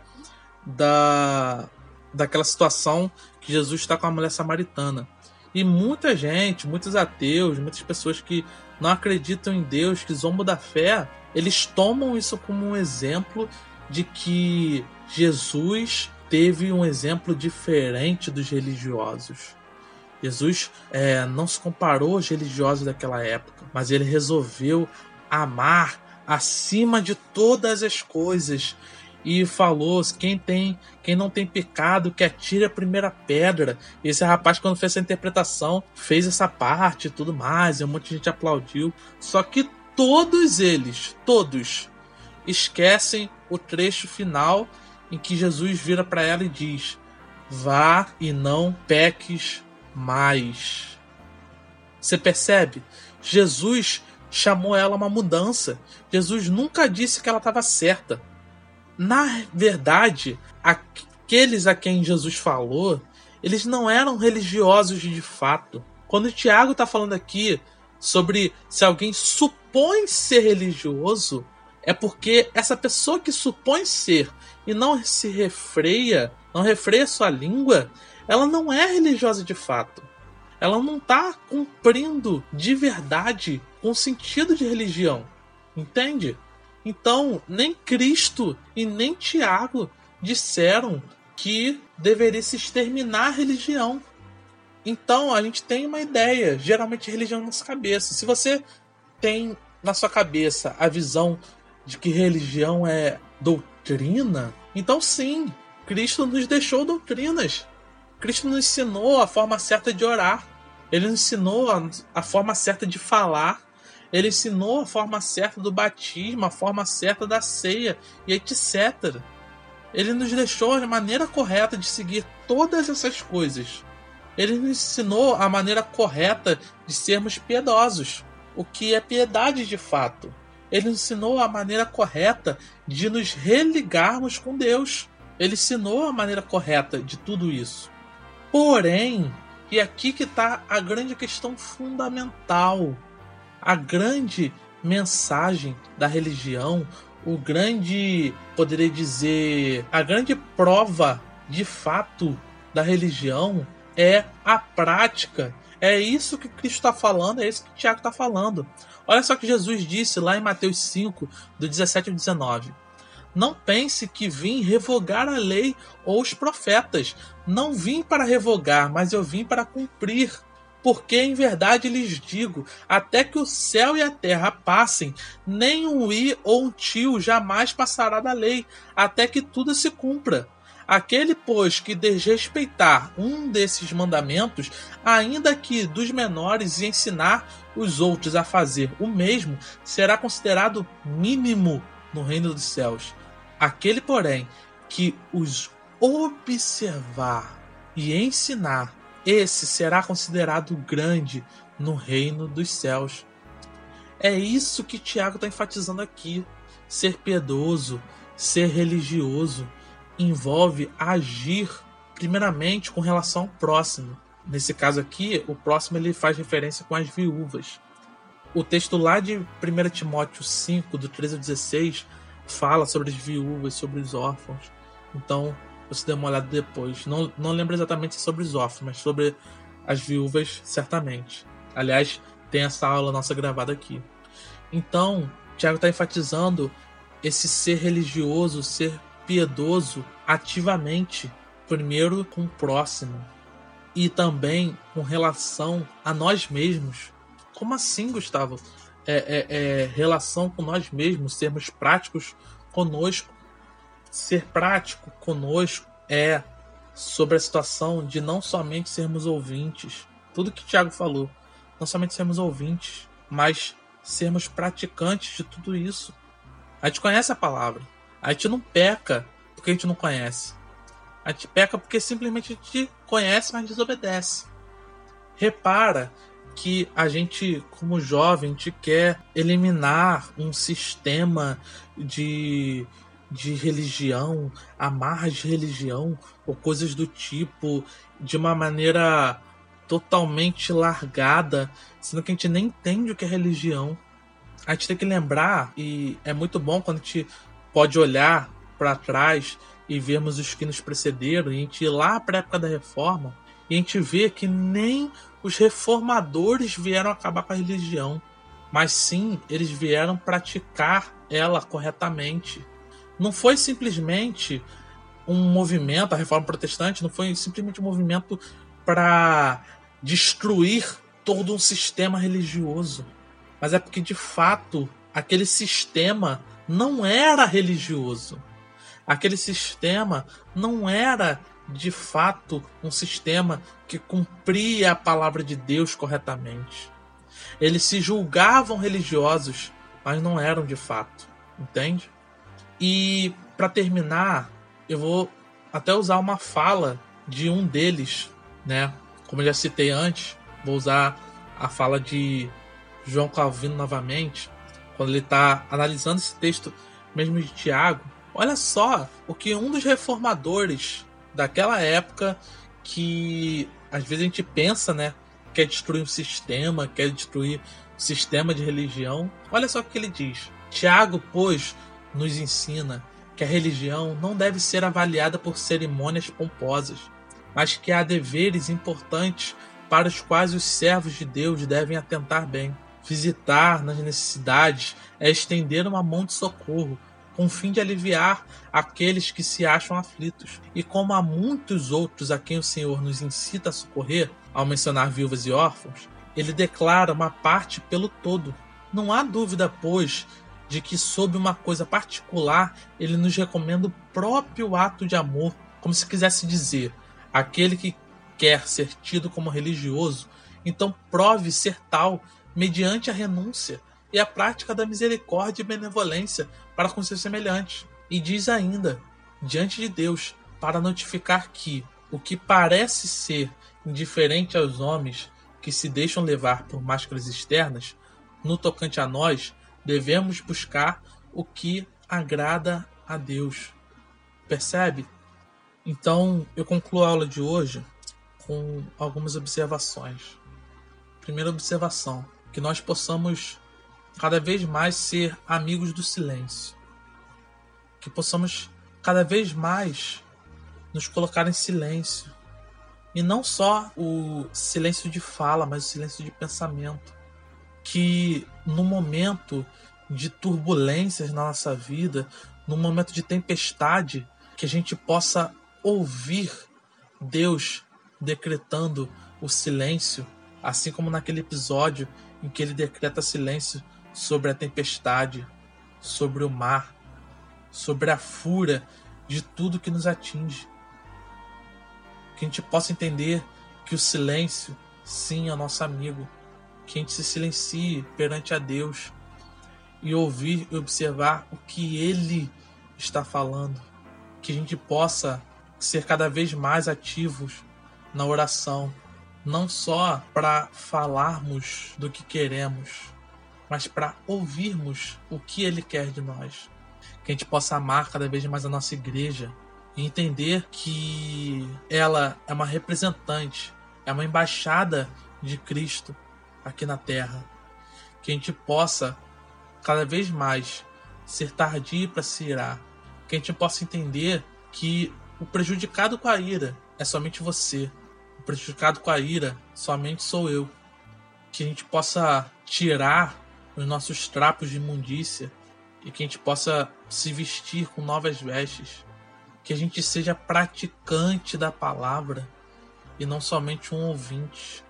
Speaker 1: da daquela situação que Jesus está com a mulher samaritana. E muita gente, muitos ateus, muitas pessoas que não acreditam em Deus, que zombam da fé, eles tomam isso como um exemplo de que Jesus teve um exemplo diferente dos religiosos. Jesus é, não se comparou aos religiosos daquela época, mas ele resolveu amar acima de todas as coisas e falou: quem tem, quem não tem pecado, que atire a primeira pedra. Esse rapaz, quando fez essa interpretação, fez essa parte e tudo mais, e um monte de gente aplaudiu. Só que todos eles, todos, esquecem o trecho final em que Jesus vira para ela e diz: Vá e não peques mais. Você percebe? Jesus chamou ela uma mudança. Jesus nunca disse que ela estava certa. Na verdade, aqueles a quem Jesus falou, eles não eram religiosos de fato. Quando Tiago está falando aqui sobre se alguém supõe ser religioso, é porque essa pessoa que supõe ser e não se refreia, não refreia sua língua, ela não é religiosa de fato. Ela não está cumprindo de verdade com o sentido de religião. Entende? Então, nem Cristo e nem Tiago disseram que deveria se exterminar a religião. Então, a gente tem uma ideia, geralmente religião na nossa cabeça. Se você tem na sua cabeça a visão de que religião é doutrina, então sim, Cristo nos deixou doutrinas. Cristo nos ensinou a forma certa de orar. Ele nos ensinou a, a forma certa de falar. Ele ensinou a forma certa do batismo, a forma certa da ceia e etc. Ele nos deixou a maneira correta de seguir todas essas coisas. Ele nos ensinou a maneira correta de sermos piedosos, o que é piedade de fato. Ele ensinou a maneira correta de nos religarmos com Deus. Ele ensinou a maneira correta de tudo isso. Porém, e aqui que está a grande questão fundamental, a grande mensagem da religião, o grande, poderia dizer, a grande prova de fato da religião é a prática. É isso que Cristo está falando, é isso que Tiago está falando. Olha só que Jesus disse lá em Mateus 5, do 17 ao 19. Não pense que vim revogar a lei ou os profetas. Não vim para revogar, mas eu vim para cumprir. Porque em verdade lhes digo: até que o céu e a terra passem, nem um i ou um tio jamais passará da lei, até que tudo se cumpra. Aquele, pois, que desrespeitar um desses mandamentos, ainda que dos menores, e ensinar os outros a fazer o mesmo, será considerado mínimo no reino dos céus. Aquele, porém, que os observar e ensinar, esse será considerado grande no reino dos céus. É isso que Tiago está enfatizando aqui. Ser piedoso, ser religioso, envolve agir primeiramente com relação ao próximo. Nesse caso aqui, o próximo ele faz referência com as viúvas. O texto lá de 1 Timóteo 5, do 13 ao 16, fala sobre as viúvas, sobre os órfãos. Então, você dê uma olhada depois. Não, não lembro exatamente sobre os órfãos, mas sobre as viúvas, certamente. Aliás, tem essa aula nossa gravada aqui. Então, Tiago está enfatizando esse ser religioso, ser piedoso ativamente, primeiro com o próximo e também com relação a nós mesmos. Como assim, Gustavo? É, é, é relação com nós mesmos, sermos práticos conosco. Ser prático conosco é sobre a situação de não somente sermos ouvintes, tudo que o Tiago falou, não somente sermos ouvintes, mas sermos praticantes de tudo isso. A gente conhece a palavra. A gente não peca porque a gente não conhece. A gente peca porque simplesmente a gente conhece, mas desobedece. Repara que a gente, como jovem, a gente quer eliminar um sistema de, de religião, amarras de religião, ou coisas do tipo, de uma maneira totalmente largada, sendo que a gente nem entende o que é religião. A gente tem que lembrar, e é muito bom quando a gente pode olhar para trás e vermos os que nos precederam, e a gente ir lá para a época da reforma, e a gente vê que nem os reformadores vieram acabar com a religião, mas sim eles vieram praticar ela corretamente. Não foi simplesmente um movimento, a reforma protestante não foi simplesmente um movimento para destruir todo um sistema religioso, mas é porque de fato aquele sistema não era religioso. Aquele sistema não era de fato um sistema que cumpria a palavra de Deus corretamente. Eles se julgavam religiosos, mas não eram de fato, entende? E para terminar, eu vou até usar uma fala de um deles, né? Como eu já citei antes, vou usar a fala de João Calvino novamente, quando ele está analisando esse texto mesmo de Tiago. Olha só o que um dos reformadores daquela época, que às vezes a gente pensa, né, quer destruir um sistema, quer destruir o sistema de religião. Olha só o que ele diz. Tiago, pois, nos ensina que a religião não deve ser avaliada por cerimônias pomposas, mas que há deveres importantes para os quais os servos de Deus devem atentar bem. Visitar nas necessidades é estender uma mão de socorro, com fim de aliviar aqueles que se acham aflitos. E como há muitos outros a quem o Senhor nos incita a socorrer, ao mencionar viúvas e órfãos, ele declara uma parte pelo todo. Não há dúvida, pois, de que, sob uma coisa particular, ele nos recomenda o próprio ato de amor, como se quisesse dizer: aquele que quer ser tido como religioso, então prove ser tal mediante a renúncia e a prática da misericórdia e benevolência para com seus semelhantes. E diz ainda, diante de Deus, para notificar que o que parece ser indiferente aos homens que se deixam levar por máscaras externas, no tocante a nós, devemos buscar o que agrada a Deus. Percebe? Então, eu concluo a aula de hoje com algumas observações. Primeira observação: que nós possamos cada vez mais ser amigos do silêncio. Que possamos cada vez mais nos colocar em silêncio. E não só o silêncio de fala, mas o silêncio de pensamento. Que no momento de turbulências na nossa vida, no momento de tempestade, que a gente possa ouvir Deus decretando o silêncio, assim como naquele episódio em que ele decreta silêncio sobre a tempestade, sobre o mar, sobre a fúria de tudo que nos atinge. Que a gente possa entender que o silêncio, sim, é nosso amigo. Que a gente se silencie perante a Deus e ouvir e observar o que Ele está falando. Que a gente possa ser cada vez mais ativos na oração, não só para falarmos do que queremos, mas para ouvirmos o que Ele quer de nós. Que a gente possa amar cada vez mais a nossa igreja e entender que ela é uma representante, é uma embaixada de Cristo aqui na terra. Que a gente possa cada vez mais ser tardio para se irar. Que a gente possa entender que o prejudicado com a ira é somente você. O prejudicado com a ira somente sou eu. Que a gente possa tirar os nossos trapos de imundícia e que a gente possa se vestir com novas vestes. Que a gente seja praticante da palavra e não somente um ouvinte.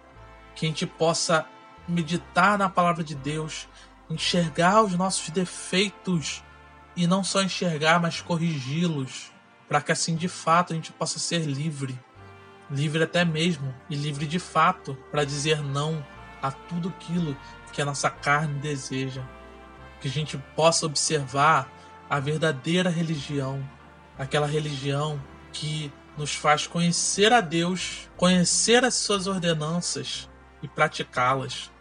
Speaker 1: Que a gente possa meditar na palavra de Deus, enxergar os nossos defeitos e não só enxergar, mas corrigi-los, para que assim de fato a gente possa ser livre, livre até mesmo e livre de fato para dizer não a tudo aquilo que a nossa carne deseja. Que a gente possa observar a verdadeira religião, aquela religião que nos faz conhecer a Deus, conhecer as suas ordenanças e praticá-las.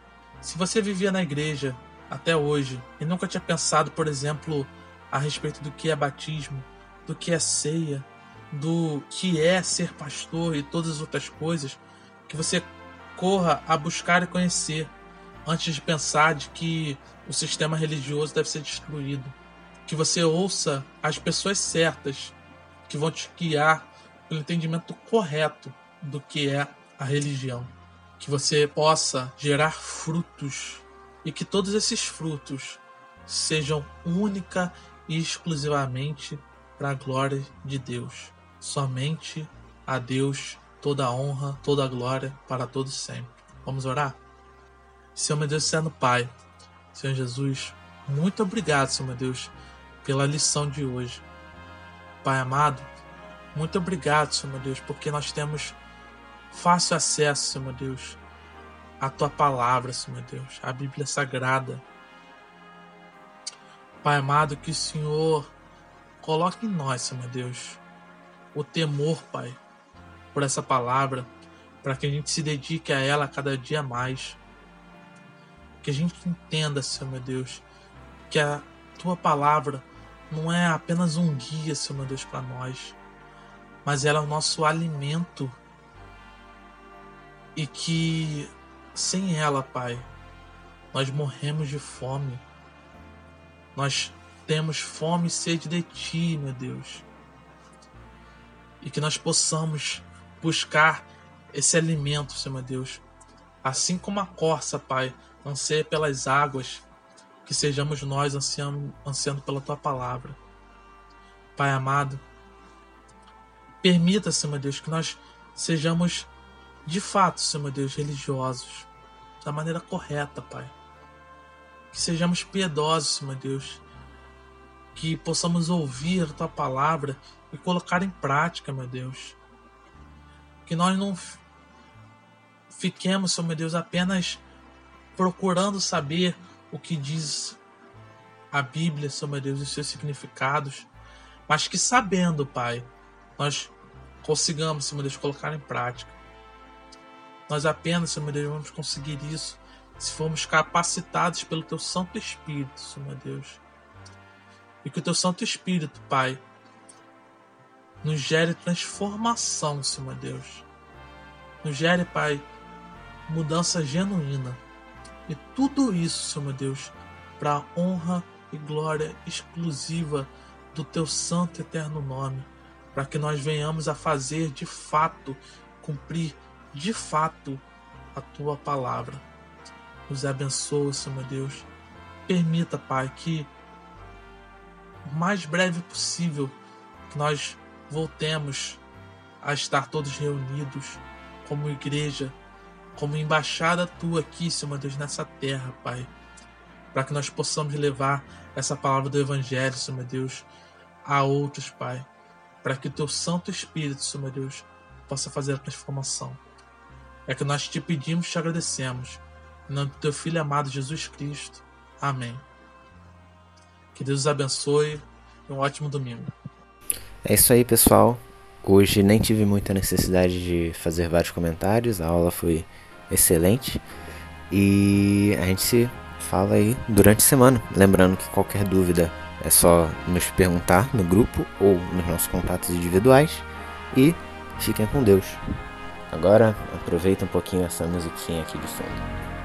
Speaker 1: Se você vivia na igreja até hoje e nunca tinha pensado, por exemplo, a respeito do que é batismo, do que é ceia, do que é ser pastor e todas as outras coisas, que você corra a buscar e conhecer antes de pensar de que o sistema religioso deve ser destruído. Que você ouça as pessoas certas que vão te guiar pelo entendimento correto do que é a religião. Que você possa gerar frutos e que todos esses frutos sejam única e exclusivamente para a glória de Deus. Somente a Deus toda a honra, toda a glória para todos sempre. Vamos orar? Senhor meu Deus, Senhor Pai, Senhor Jesus, muito obrigado, Senhor meu Deus, pela lição de hoje. Pai amado, muito obrigado, Senhor meu Deus, porque nós temos fácil acesso, Senhor Deus, à tua palavra, Senhor Deus, à Bíblia Sagrada. Pai amado, que o Senhor coloque em nós, Senhor Deus, o temor, Pai, por essa palavra, para que a gente se dedique a ela cada dia mais que a gente entenda, Senhor meu Deus, que a tua palavra não é apenas um guia, Senhor meu Deus, para nós, mas ela é o nosso alimento. E que sem ela, Pai, nós morremos de fome. Nós temos fome e sede de Ti, meu Deus. E que nós possamos buscar esse alimento, Senhor Deus. Assim como a corça, Pai, anseia pelas águas, que sejamos nós ansiando, ansiando pela tua palavra. Pai amado, permita, Senhor Deus, que nós sejamos de fato, Senhor Deus, religiosos, da maneira correta, Pai. Que sejamos piedosos, Senhor Deus. Que possamos ouvir a tua palavra e colocar em prática, meu Deus. Que nós não fiquemos, Senhor meu Deus, apenas procurando saber o que diz a Bíblia sobre Deus e seus significados, mas que sabendo, Pai, nós consigamos, Senhor Deus, colocar em prática. Nós apenas, Senhor Deus, vamos conseguir isso se formos capacitados pelo Teu Santo Espírito, Senhor Deus. E que o Teu Santo Espírito, Pai, nos gere transformação, Senhor Deus. Nos gere, Pai, mudança genuína e tudo isso, Senhor meu Deus, para a honra e glória exclusiva do teu santo e eterno nome, para que nós venhamos a fazer de fato, cumprir de fato a tua palavra. Nos abençoa, Senhor Deus. Permita, Pai, que o mais breve possível que nós voltemos a estar todos reunidos como igreja como embaixada tua aqui, Senhor Deus, nessa terra, Pai. Para que nós possamos levar essa palavra do Evangelho, Senhor Deus, a outros, Pai. Para que o teu Santo Espírito, Senhor Deus, possa fazer a transformação. É que nós te pedimos e te agradecemos. Em nome do teu Filho amado Jesus Cristo. Amém. Que Deus os abençoe e um ótimo domingo.
Speaker 2: É isso aí, pessoal. Hoje nem tive muita necessidade de fazer vários comentários, a aula foi excelente. E a gente se fala aí durante a semana. Lembrando que qualquer dúvida é só nos perguntar no grupo ou nos nossos contatos individuais. E fiquem com Deus. Agora aproveita um pouquinho essa musiquinha aqui de fundo.